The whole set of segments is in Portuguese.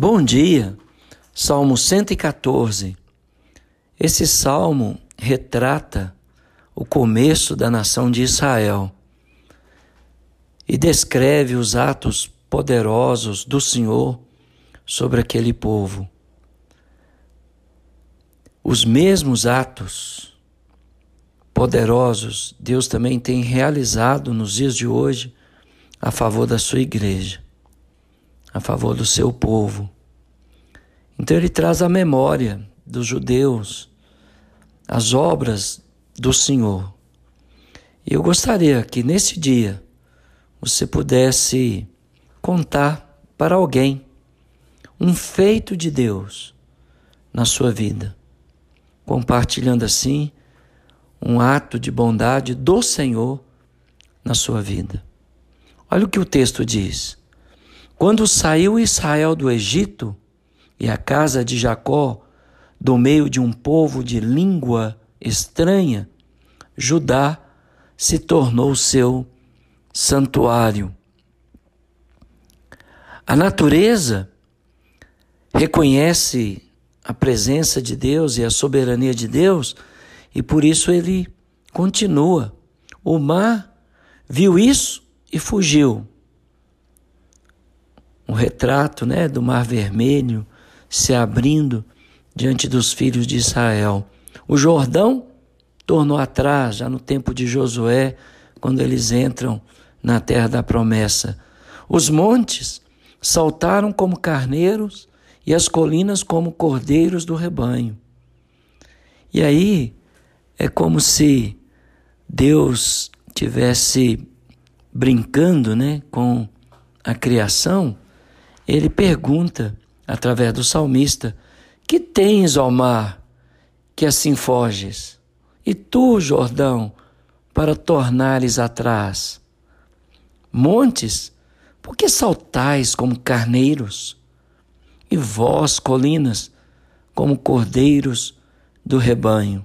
Bom dia, Salmo 114. Esse salmo retrata o começo da nação de Israel e descreve os atos poderosos do Senhor sobre aquele povo. Os mesmos atos poderosos Deus também tem realizado nos dias de hoje a favor da sua igreja a favor do seu povo. Então ele traz a memória dos judeus as obras do Senhor. E eu gostaria que nesse dia você pudesse contar para alguém um feito de Deus na sua vida, compartilhando assim um ato de bondade do Senhor na sua vida. Olha o que o texto diz. Quando saiu Israel do Egito e a casa de Jacó do meio de um povo de língua estranha, Judá se tornou seu santuário. A natureza reconhece a presença de Deus e a soberania de Deus e por isso ele continua. O mar viu isso e fugiu um retrato né, do Mar Vermelho se abrindo diante dos filhos de Israel. O Jordão tornou atrás, já no tempo de Josué, quando eles entram na terra da promessa. Os montes saltaram como carneiros e as colinas como cordeiros do rebanho. E aí é como se Deus tivesse brincando, né, com a criação ele pergunta, através do salmista: Que tens, ó mar, que assim foges? E tu, Jordão, para tornares atrás? Montes, por que saltais como carneiros? E vós, colinas, como cordeiros do rebanho?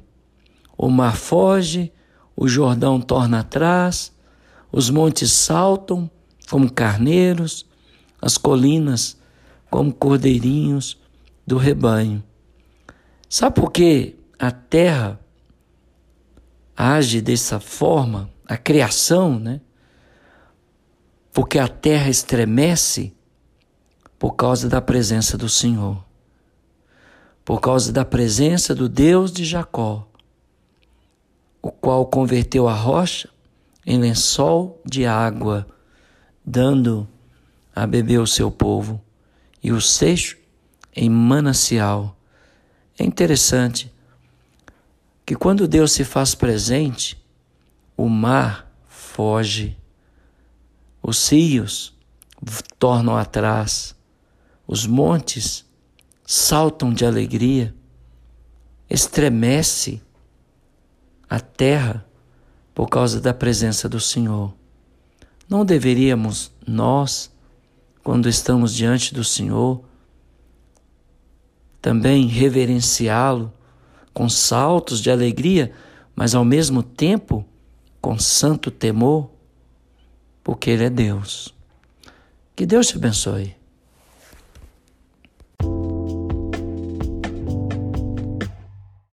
O mar foge, o Jordão torna atrás, os montes saltam como carneiros, as colinas como cordeirinhos do rebanho. Sabe por que a terra age dessa forma, a criação, né? Porque a terra estremece por causa da presença do Senhor, por causa da presença do Deus de Jacó, o qual converteu a rocha em lençol de água, dando a beber o seu povo e o seixo em manancial. É interessante que quando Deus se faz presente, o mar foge, os rios tornam atrás, os montes saltam de alegria, estremece a terra por causa da presença do Senhor. Não deveríamos nós quando estamos diante do Senhor, também reverenciá-lo com saltos de alegria, mas ao mesmo tempo com santo temor, porque Ele é Deus. Que Deus te abençoe.